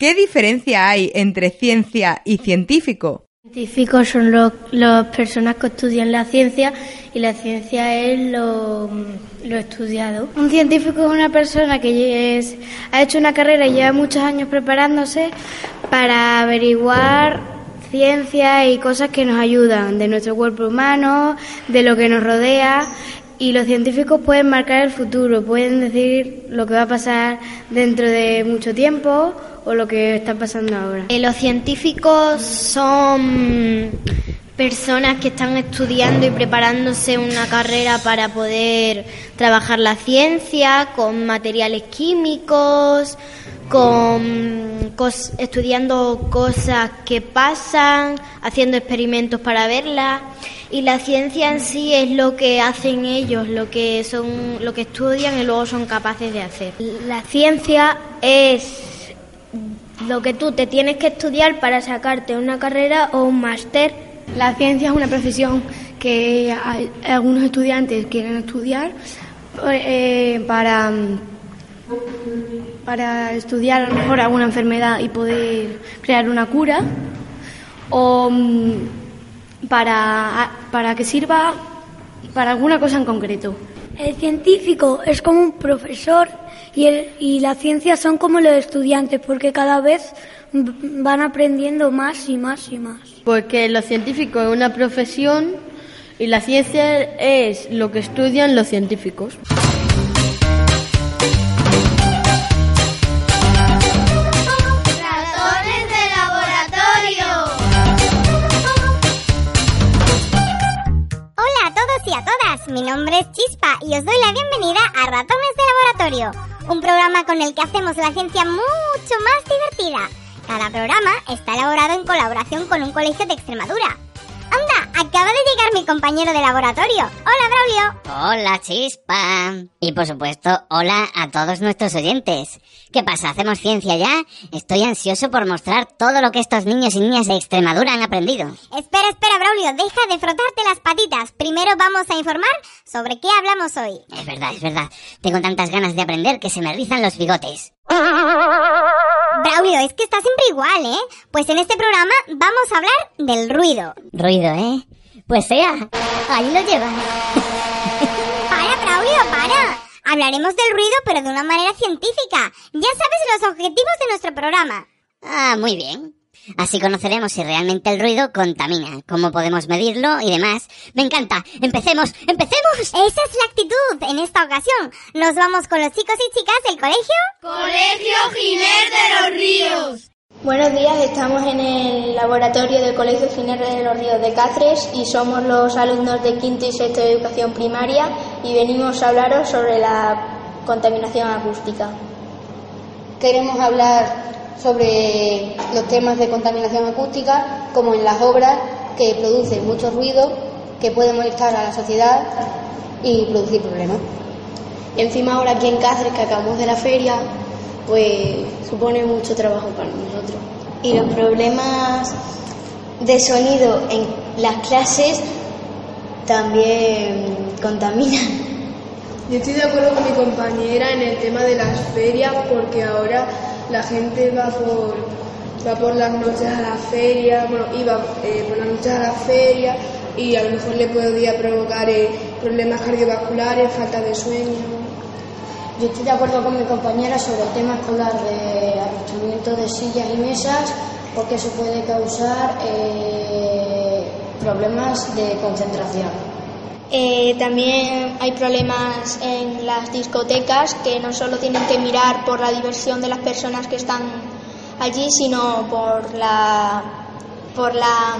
¿Qué diferencia hay entre ciencia y científico? Científicos son las personas que estudian la ciencia y la ciencia es lo, estudiado. Un científico es una persona que ha hecho una carrera y lleva muchos años preparándose para averiguar ciencia y cosas que nos ayudan de nuestro cuerpo humano, de lo que nos rodea. Y los científicos pueden marcar el futuro, pueden decir lo que va a pasar dentro de mucho tiempo o lo que está pasando ahora. Eh, los científicos son personas que están estudiando y preparándose una carrera para poder trabajar la ciencia con materiales químicos, con estudiando cosas que pasan, haciendo experimentos para verlas y la ciencia en sí es lo que hacen ellos, lo que son lo que estudian y luego son capaces de hacer. La ciencia es lo que tú te tienes que estudiar para sacarte una carrera o un máster. La ciencia es una profesión que algunos estudiantes quieren estudiar eh, para para estudiar a lo mejor alguna enfermedad y poder crear una cura o mm, para, para que sirva para alguna cosa en concreto. El científico es como un profesor y, el, y la ciencia son como los estudiantes porque cada vez van aprendiendo más y más y más. Porque lo científico es una profesión y la ciencia es lo que estudian los científicos. Nombre es Chispa y os doy la bienvenida a Ratones de Laboratorio, un programa con el que hacemos la ciencia mucho más divertida. Cada programa está elaborado en colaboración con un colegio de Extremadura. Acaba de llegar mi compañero de laboratorio. Hola, Braulio. Hola, Chispa. Y por supuesto, hola a todos nuestros oyentes. ¿Qué pasa? ¿Hacemos ciencia ya? Estoy ansioso por mostrar todo lo que estos niños y niñas de Extremadura han aprendido. Espera, espera, Braulio. Deja de frotarte las patitas. Primero vamos a informar sobre qué hablamos hoy. Es verdad, es verdad. Tengo tantas ganas de aprender que se me rizan los bigotes. Braulio, es que está siempre igual, ¿eh? Pues en este programa vamos a hablar del ruido. Ruido, ¿eh? Pues sea, ahí lo llevas. para, Braulio, para. Hablaremos del ruido, pero de una manera científica. Ya sabes los objetivos de nuestro programa. Ah, muy bien. Así conoceremos si realmente el ruido contamina, cómo podemos medirlo y demás. Me encanta. Empecemos, empecemos. Esa es la. En esta ocasión nos vamos con los chicos y chicas del colegio. Colegio Giner de los Ríos. Buenos días, estamos en el laboratorio del Colegio Giner de los Ríos de Cáceres y somos los alumnos de quinto y sexto de educación primaria y venimos a hablaros sobre la contaminación acústica. Queremos hablar sobre los temas de contaminación acústica, como en las obras que producen mucho ruido, que puede molestar a la sociedad y producir problemas. Encima ahora aquí en Cáceres, que acabamos de la feria, pues supone mucho trabajo para nosotros. Y los problemas de sonido en las clases también contaminan. Yo estoy de acuerdo con mi compañera en el tema de las ferias porque ahora la gente va por, va por las noches a la feria, bueno, iba eh, por las noches a la feria y a lo mejor le podía provocar eh, problemas cardiovasculares, falta de sueño. Yo estoy de acuerdo con mi compañera sobre el tema escolar de arrastramiento de sillas y mesas porque eso puede causar eh, problemas de concentración. Eh, también hay problemas en las discotecas que no solo tienen que mirar por la diversión de las personas que están allí, sino por la por la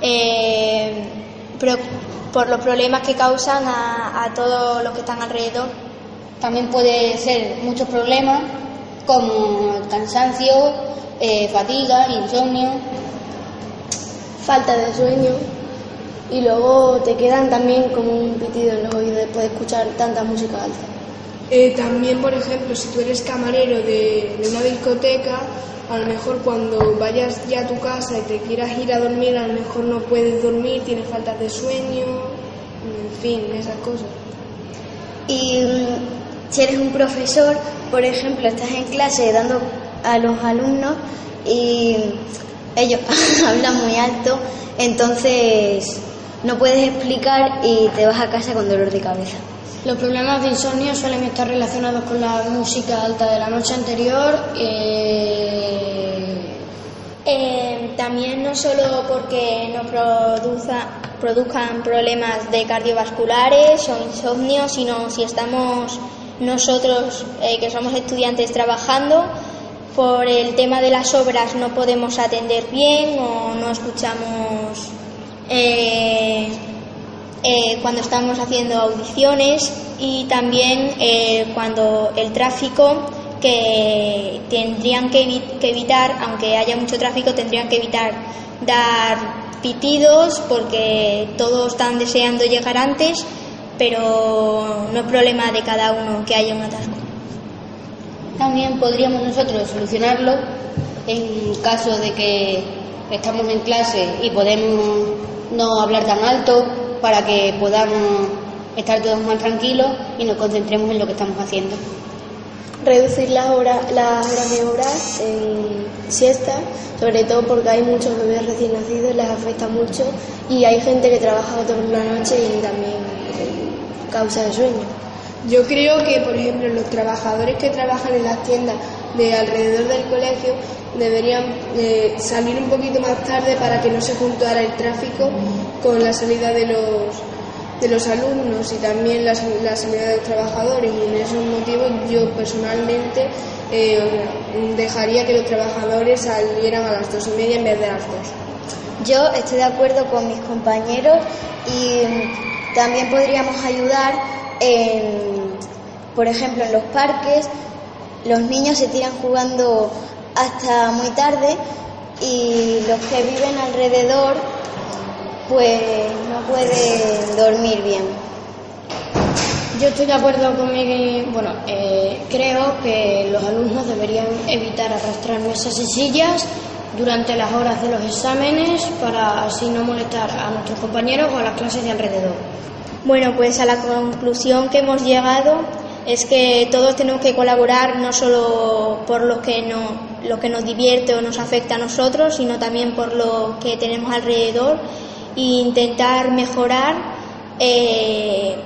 eh, por los problemas que causan a, todos los que están alrededor. También puede ser muchos problemas como cansancio, eh, fatiga, insomnio, falta de sueño y luego te quedan también como un pitido en los oídos después de escuchar tanta música alta. Eh, también, por ejemplo, si tú eres camarero de, una discoteca, a lo mejor cuando vayas ya a tu casa y te quieras ir a dormir, a lo mejor no puedes dormir, tienes falta de sueño, en fin, esas cosas. Y mm, si eres un profesor, por ejemplo, estás en clase dando a los alumnos y ellos hablan muy alto, entonces no puedes explicar y te vas a casa con dolor de cabeza. Los problemas de insomnio suelen estar relacionados con la música alta de la noche anterior. Eh, eh, también no solo porque nos produza, produzcan problemas de cardiovasculares o insomnio, sino si estamos nosotros, eh, que somos estudiantes, trabajando, por el tema de las obras no podemos atender bien o no escuchamos eh, cuando estamos haciendo audiciones y también cuando el tráfico que tendrían que, evitar, aunque haya mucho tráfico, tendrían que evitar dar pitidos porque todos están deseando llegar antes pero no es problema de cada uno que haya un atasco. También podríamos nosotros solucionarlo en caso de que estamos en clase y podemos no hablar tan alto para que podamos estar todos más tranquilos y nos concentremos en lo que estamos haciendo. Reducir las horas, las horas de horas en siesta, sobre todo porque hay muchos bebés recién nacidos, les afecta mucho y hay gente que trabaja toda la noche y también causa sueño. Yo creo que, por ejemplo, los trabajadores que trabajan en las tiendas de alrededor del colegio deberían eh, salir un poquito más tarde para que no se juntara el tráfico con la salida de los, de los alumnos y también la, salida de los trabajadores. Y en esos motivos yo personalmente eh, dejaría que los trabajadores salieran a las dos y media en vez de las dos. Yo estoy de acuerdo con mis compañeros y también podríamos ayudar en, por ejemplo, en los parques. Los niños se tiran jugando hasta muy tarde y los que viven alrededor pues no pueden dormir bien. Yo estoy de acuerdo con mi, bueno, eh, creo que los alumnos deberían evitar arrastrar mesas y sillas durante las horas de los exámenes para así no molestar a nuestros compañeros o a las clases de alrededor. Bueno, pues a la conclusión que hemos llegado es que todos tenemos que colaborar no solo por lo que, no, lo que nos divierte o nos afecta a nosotros, sino también por lo que tenemos alrededor e intentar mejorar eh,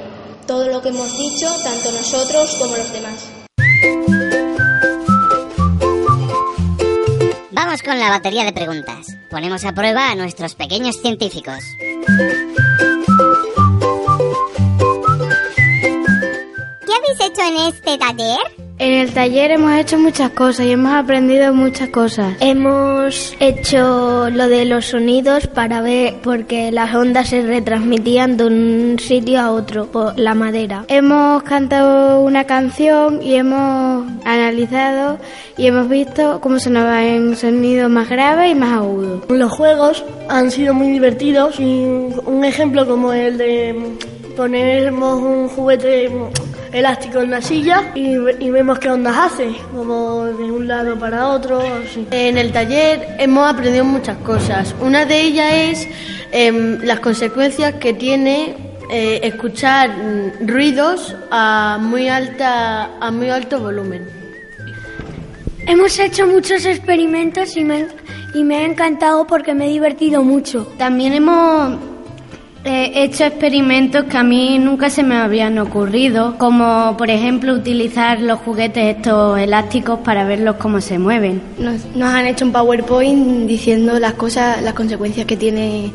todo lo que hemos dicho, tanto nosotros como los demás. Vamos con la batería de preguntas. Ponemos a prueba a nuestros pequeños científicos. Hecho en este taller? En el taller hemos hecho muchas cosas y hemos aprendido muchas cosas. Hemos hecho lo de los sonidos para ver porque las ondas se retransmitían de un sitio a otro por la madera. Hemos cantado una canción y hemos analizado y hemos visto cómo va en sonidos más graves y más agudos. Los juegos han sido muy divertidos y un ejemplo como el de ponernos un juguete elástico en la silla y, vemos qué ondas hace, como de un lado para otro. En el taller hemos aprendido muchas cosas. Una de ellas es em, las consecuencias que tiene eh, escuchar ruidos a muy alta a muy alto volumen. Hemos hecho muchos experimentos y me, y me ha encantado porque me he divertido mucho. También hemos He hecho experimentos que a mí nunca se me habían ocurrido, como por ejemplo utilizar los juguetes estos elásticos para verlos cómo se mueven. Nos, nos han hecho un PowerPoint diciendo las cosas, las consecuencias que tiene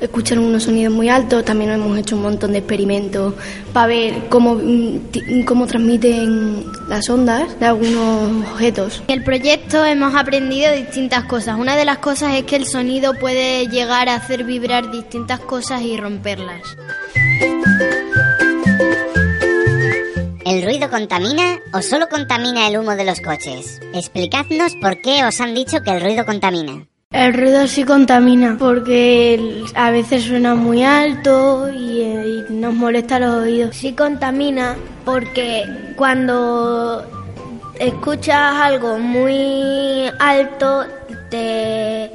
escuchar unos sonidos muy altos. También hemos hecho un montón de experimentos para ver cómo, mm, cómo transmiten las ondas de algunos objetos. En el proyecto hemos aprendido distintas cosas. Una de las cosas es que el sonido puede llegar a hacer vibrar distintas cosas y romperlas. ¿El ruido contamina o solo contamina el humo de los coches? Explicadnos por qué os han dicho que el ruido contamina. El ruido sí contamina porque a veces suena muy alto y, nos molesta los oídos. Sí contamina porque cuando escuchas algo muy alto te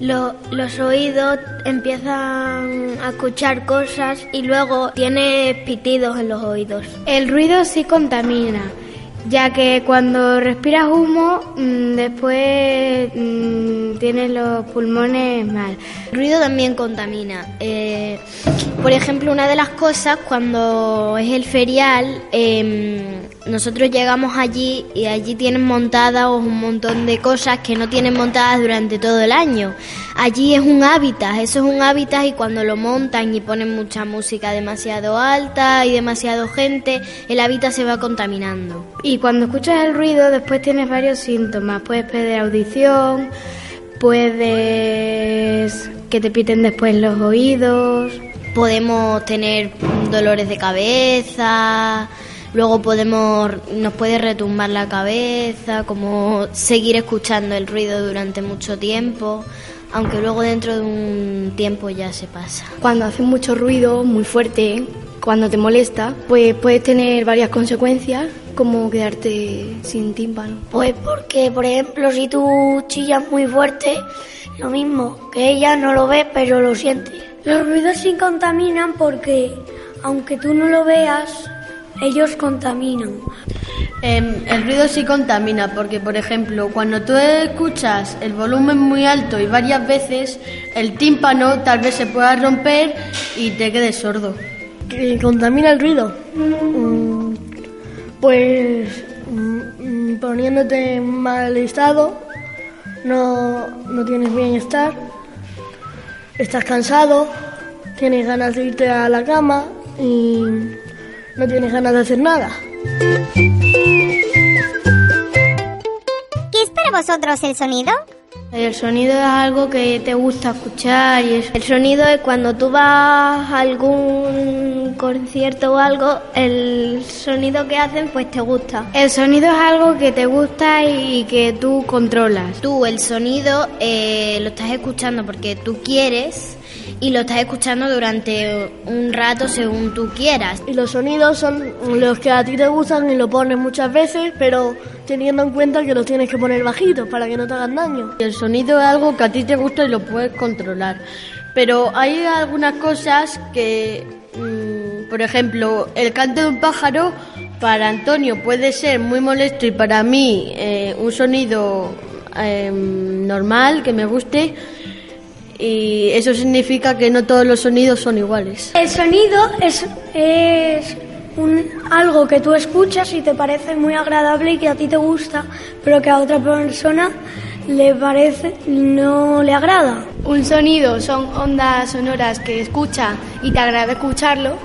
los oídos empiezan a escuchar cosas y luego tienes pitidos en los oídos. El ruido sí contamina ya que cuando respiras humo, mm, después mm, tienes los pulmones mal. El ruido también contamina. Eh, por ejemplo, una de las cosas cuando es el ferial, em, nosotros llegamos allí y allí tienen montadas un montón de cosas que no tienen montadas durante todo el año. Allí es un hábitat, eso es un hábitat y cuando lo montan y ponen mucha música demasiado alta y demasiado gente, el hábitat se va contaminando. Y cuando escuchas el ruido, después tienes varios síntomas. Puedes perder audición, puedes que te piten después los oídos. Podemos tener dolores de cabeza, luego podemos nos puede retumbar la cabeza, como seguir escuchando el ruido durante mucho tiempo, aunque luego dentro de un tiempo ya se pasa. Cuando hace mucho ruido, muy fuerte, cuando te molesta, pues puedes tener varias consecuencias, como quedarte sin tímpano. Pues porque, por ejemplo, si tú chillas muy fuerte, lo mismo, que ella no lo ve, pero lo siente. Los ruidos sí contaminan porque, aunque tú no lo veas, ellos contaminan. Em, el ruido sí contamina porque, por ejemplo, cuando tú escuchas el volumen muy alto y varias veces, el tímpano tal vez se pueda romper y te quedes sordo. ¿Que contamina el ruido? Mm, pues mm, poniéndote en mal estado, no, no tienes bienestar, estás cansado, tienes ganas de irte a la cama y no tienes ganas de hacer nada. ¿Qué es para vosotros el sonido? El sonido es algo que te gusta escuchar y es... El sonido es cuando tú vas a algún concierto o algo, el sonido que hacen pues te gusta. El sonido es algo que te gusta y que tú controlas. Tú el sonido eh, lo estás escuchando porque tú quieres y lo estás escuchando durante un rato según tú quieras. Y los sonidos son los que a ti te gustan y lo pones muchas veces, pero teniendo en cuenta que los tienes que poner bajitos para que no te hagan daño. El sonido es algo que a ti te gusta y lo puedes controlar. Pero hay algunas cosas que, mm, por ejemplo, el canto de un pájaro para Antonio puede ser muy molesto y para mí eh, un sonido em, normal que me guste y eso significa que no todos los sonidos son iguales. El sonido es, es un, algo que tú escuchas y te parece muy agradable y que a ti te gusta, pero que a otra persona le parece no le agrada. Un sonido son ondas sonoras que escucha y te agrada escucharlo.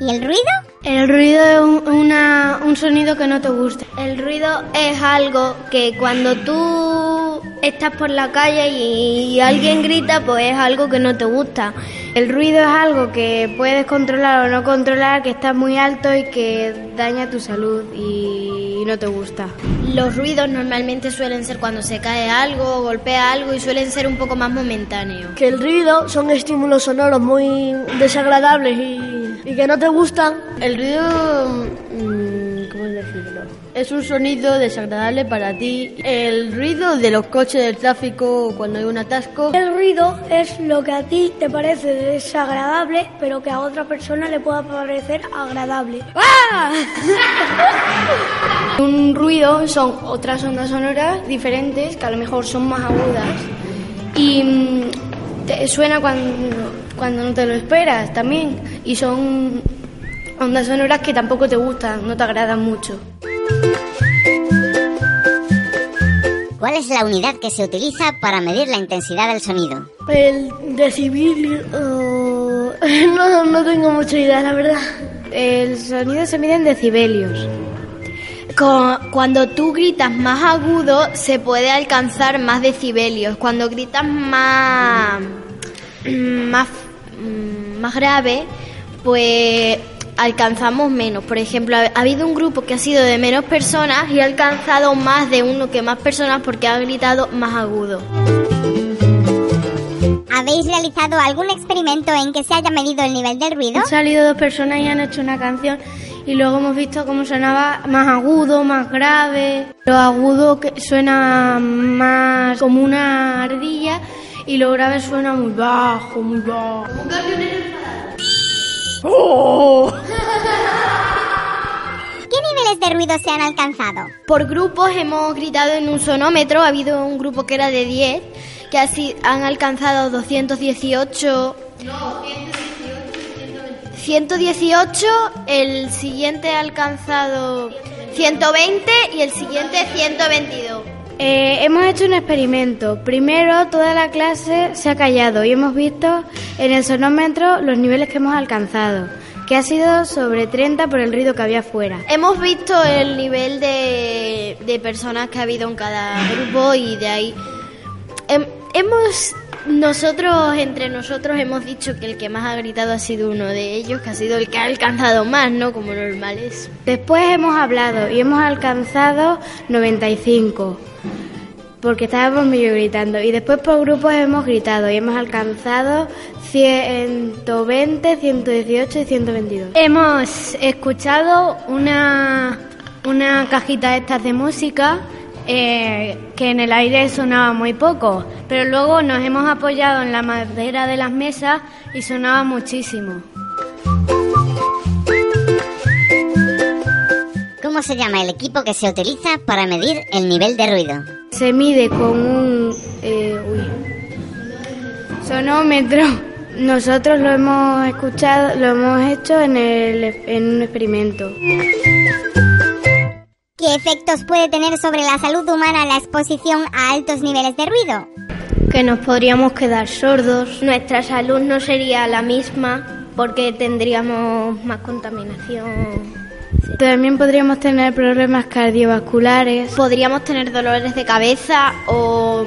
¿Y el ruido? El ruido es un, una, un sonido que no te gusta. El ruido es algo que cuando tú estás por la calle y alguien grita, pues es algo que no te gusta. El ruido es algo que puedes controlar o no controlar, que está muy alto y que daña tu salud y no te gusta. Los ruidos normalmente suelen ser cuando se cae algo, golpea algo y suelen ser un poco más momentáneos. Que el ruido son estímulos sonoros muy desagradables y, y que no te gustan. El ruido, mm, ¿cómo decirlo? Es un sonido desagradable para ti. El ruido de los coches del tráfico cuando hay un atasco. El ruido es lo que a ti te parece desagradable, pero que a otra persona le pueda parecer agradable. ¡Ah! Un ruido son otras ondas sonoras diferentes que a lo mejor son más agudas y mm, te suena cuando, cuando no te lo esperas también y son ondas sonoras que tampoco te gustan, no te agradan mucho. ¿Cuál es la unidad que se utiliza para medir la intensidad del sonido? El decibelio... oh, no, no tengo mucha idea, la verdad. El sonido se mide en decibelios. Cuando tú gritas más agudo, se puede alcanzar más decibelios. Cuando gritas más, más, mm, más grave, pues alcanzamos menos. Por ejemplo, ha ha habido un grupo que ha sido de menos personas y ha alcanzado más de uno que más personas porque ha gritado más agudo. ¿Habéis realizado algún experimento en que se haya medido el nivel del ruido? Han salido dos personas y han hecho una canción y luego hemos visto cómo sonaba más agudo, más grave. Lo agudo que suena más como una ardilla y lo grave suena muy bajo, muy bajo. ¡Oh! ¿Qué niveles de ruido se han alcanzado? Por grupos hemos gritado en un sonómetro. Ha habido un grupo que era de 10, que así han alcanzado 218. No, 118. El siguiente ha alcanzado 120 y el siguiente 122. Eh, hemos hecho un experimento. Primero, toda la clase se ha callado y hemos visto en el sonómetro los niveles que hemos alcanzado, que ha sido sobre 30 por el ruido que había fuera. Hemos visto el nivel de, de personas que ha habido en cada grupo y de ahí hem- hemos nosotros entre nosotros hemos dicho que el que más ha gritado ha sido uno de ellos, que ha sido el que ha alcanzado más, ¿no? Como normal es. Después hemos hablado y hemos alcanzado 95, porque estábamos medio gritando. Y después por grupos hemos gritado y hemos alcanzado 120, 118 y 122. Hemos escuchado una, una cajita estas de música eh, que en el aire sonaba muy poco, pero luego nos hemos apoyado en la madera de las mesas y sonaba muchísimo. ¿Cómo se llama el equipo que se utiliza para medir el nivel de ruido? Se mide con un eh, uy, sonómetro. Nosotros lo hemos escuchado, lo hemos hecho en, el, en un experimento. ¿Qué efectos puede tener sobre la salud humana la exposición a altos niveles de ruido? Que nos podríamos quedar sordos. Nuestra salud no sería la misma porque tendríamos más contaminación. También podríamos tener problemas cardiovasculares. Podríamos tener dolores de cabeza o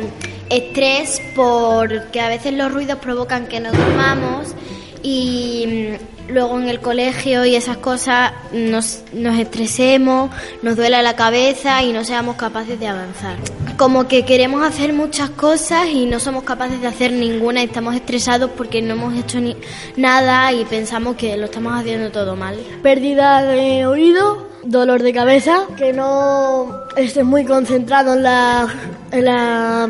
estrés porque a veces los ruidos provocan que nos durmamos y luego en el colegio y esas cosas nos, nos estresemos, nos duela la cabeza y no seamos capaces de avanzar. Como que queremos hacer muchas cosas y no somos capaces de hacer ninguna y estamos estresados porque no hemos hecho ni nada y pensamos que lo estamos haciendo todo mal. Pérdida de oído, dolor de cabeza, que no estés muy concentrado en, la, en, la,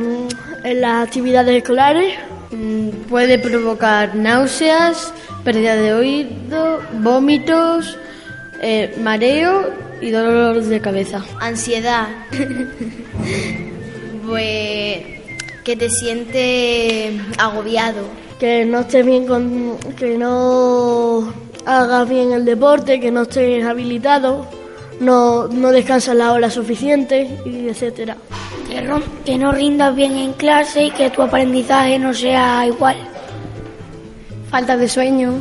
en las actividades escolares. Mm, Puede provocar náuseas, pérdida de oído, vómitos, eh, mareo y dolor de cabeza. Ansiedad. pues que te sientes agobiado. Que no estés bien con, que no hagas bien el deporte, que no estés habilitado, no, no descansas la hora suficiente, y etcétera. Que no, rindas bien en clase y que tu aprendizaje no sea igual. Falta de sueño.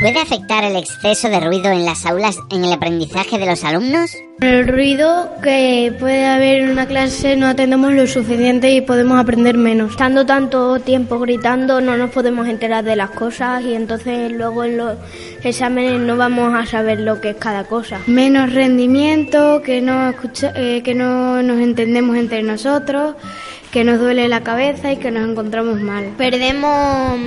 ¿Puede afectar el exceso de ruido en las aulas en el aprendizaje de los alumnos? El ruido que puede haber en una clase no atendemos lo suficiente y podemos aprender menos. Estando tanto tiempo gritando no nos podemos enterar de las cosas y entonces luego en los exámenes no vamos a saber lo que es cada cosa. Menos rendimiento, que no, escucha- eh, que no nos entendemos entre nosotros, que nos duele la cabeza y que nos encontramos mal. Perdemos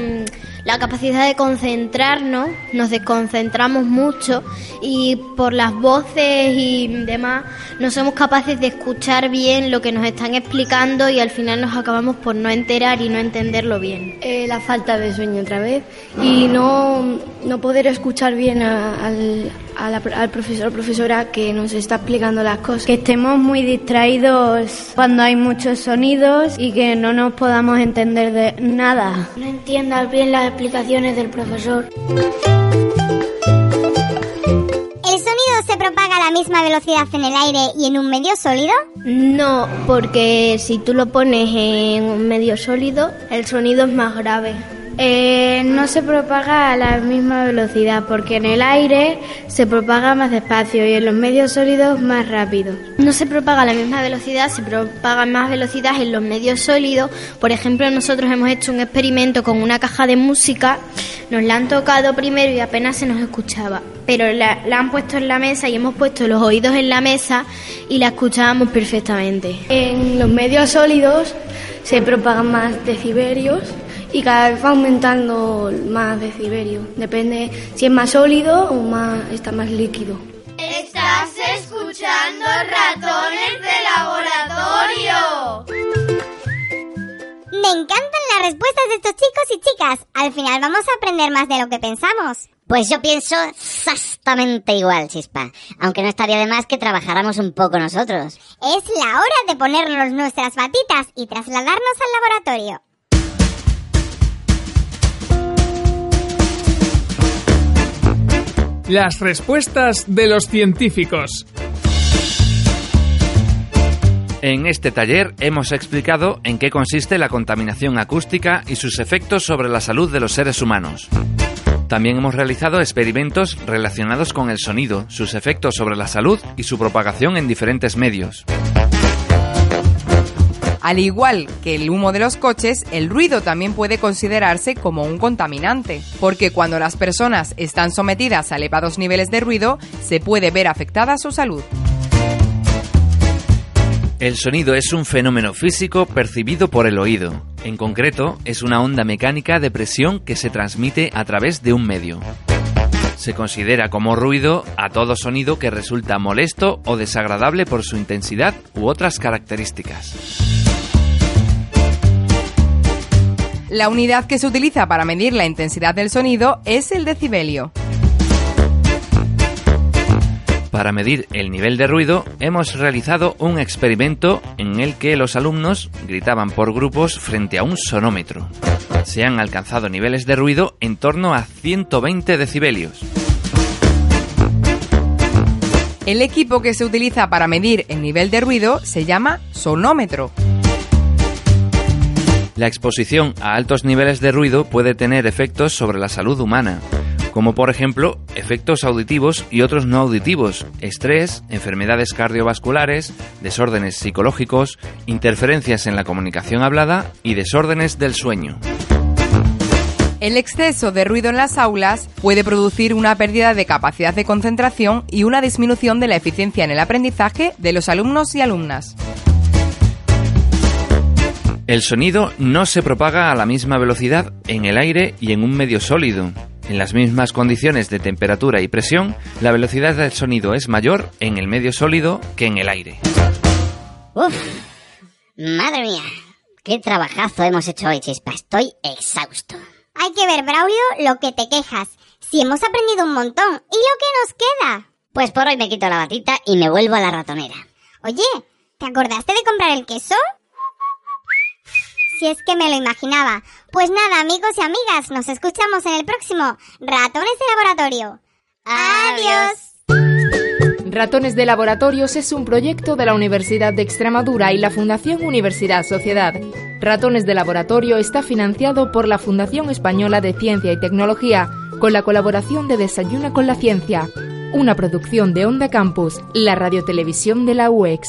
la capacidad de concentrarnos, nos desconcentramos mucho y por las voces y demás no somos capaces de escuchar bien lo que nos están explicando y al final nos acabamos por no enterar y no entenderlo bien. Eh, la falta de sueño otra vez y no, no poder escuchar bien al, a la- al profesor o profesora que nos está explicando las cosas. Que estemos muy distraídos cuando hay muchos sonidos y que no nos podamos entender de nada. No entiendas bien las explicaciones del profesor. ¿El sonido se propaga a la misma velocidad en el aire y en un medio sólido? No, porque si tú lo pones en un medio sólido, el sonido es más grave. Eh, no se propaga a la misma velocidad, porque en el aire se propaga más despacio y en los medios sólidos más rápido. No se propaga a la misma velocidad, se propaga más velocidad en los medios sólidos. Por ejemplo, nosotros hemos hecho un experimento con una caja de música, nos la han tocado primero y apenas se nos escuchaba, pero la, la han puesto en la mesa y hemos puesto los oídos en la mesa y la escuchábamos perfectamente. En los medios sólidos se propagan más decibelios y cada vez va aumentando más decibelios. Depende si es más sólido o más está más líquido. Estás escuchando ratones de laboratorio. Me encantan las respuestas de estos chicos y chicas. Al final vamos a aprender más de lo que pensamos. Pues yo pienso exactamente igual, Chispa. Aunque no estaría de más que trabajáramos un poco nosotros. Es la hora de ponernos nuestras batitas y trasladarnos al laboratorio. Las respuestas de los científicos. En este taller hemos explicado en qué consiste la contaminación acústica y sus efectos sobre la salud de los seres humanos. También hemos realizado experimentos relacionados con el sonido, sus efectos sobre la salud y su propagación en diferentes medios. Al igual que el humo de los coches, el ruido también puede considerarse como un contaminante, porque cuando las personas están sometidas a elevados niveles de ruido, se puede ver afectada su salud. El sonido es un fenómeno físico percibido por el oído. En concreto, es una onda mecánica de presión que se transmite a través de un medio. Se considera como ruido a todo sonido que resulta molesto o desagradable por su intensidad u otras características. La unidad que se utiliza para medir la intensidad del sonido es el decibelio. Para medir el nivel de ruido, hemos realizado un experimento en el que los alumnos gritaban por grupos frente a un sonómetro. Se han alcanzado niveles de ruido en torno a 120 decibelios. El equipo que se utiliza para medir el nivel de ruido se llama sonómetro. La exposición a altos niveles de ruido puede tener efectos sobre la salud humana como por ejemplo efectos auditivos y otros no auditivos, estrés, enfermedades cardiovasculares, desórdenes psicológicos, interferencias en la comunicación hablada y desórdenes del sueño. El exceso de ruido en las aulas puede producir una pérdida de capacidad de concentración y una disminución de la eficiencia en el aprendizaje de los alumnos y alumnas. El sonido no se propaga a la misma velocidad en el aire y en un medio sólido. En las mismas condiciones de temperatura y presión, la velocidad del sonido es mayor en el medio sólido que en el aire. Uf, madre mía, qué trabajazo hemos hecho hoy, chispa. Estoy exhausto. Hay que ver, Braulio, lo que te quejas. Si hemos aprendido un montón. ¿Y lo que nos queda? Pues por hoy me quito la batita y me vuelvo a la ratonera. Oye, ¿te acordaste de comprar el queso? Si es que me lo imaginaba. Pues nada, amigos y amigas, nos escuchamos en el próximo Ratones de Laboratorio. Adiós. Ratones de Laboratorios es un proyecto de la Universidad de Extremadura y la Fundación Universidad Sociedad. Ratones de Laboratorio está financiado por la Fundación Española de Ciencia y Tecnología, con la colaboración de Desayuna con la Ciencia, una producción de Onda Campus, la radiotelevisión de la UEX.